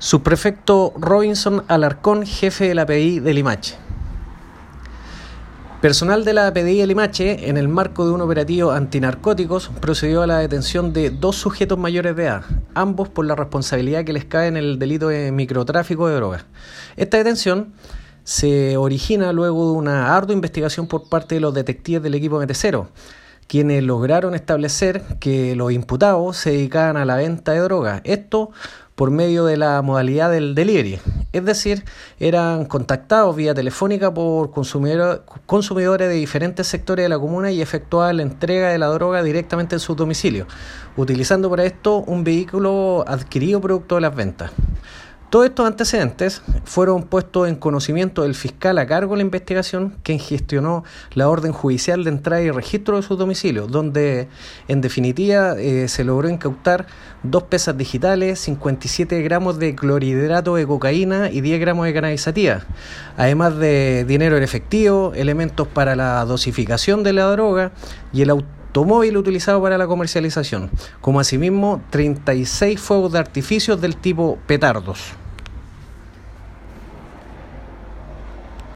Subprefecto Robinson Alarcón, jefe de la PDI de Limache. Personal de la PDI de Limache, en el marco de un operativo antinarcóticos, procedió a la detención de dos sujetos mayores de edad, ambos por la responsabilidad que les cae en el delito de microtráfico de drogas. Esta detención se origina luego de una ardua investigación por parte de los detectives del equipo MT0, quienes lograron establecer que los imputados se dedicaban a la venta de drogas. Esto por medio de la modalidad del delivery. Es decir, eran contactados vía telefónica por consumidores de diferentes sectores de la comuna y efectuaban la entrega de la droga directamente en su domicilio, utilizando para esto un vehículo adquirido producto de las ventas. Todos estos antecedentes fueron puestos en conocimiento del fiscal a cargo de la investigación, quien gestionó la orden judicial de entrada y registro de su domicilio, donde en definitiva eh, se logró incautar dos pesas digitales, 57 gramos de clorhidrato de cocaína y 10 gramos de cannabisativa, además de dinero en efectivo, elementos para la dosificación de la droga y el auto automóvil utilizado para la comercialización, como asimismo 36 fuegos de artificios del tipo petardos.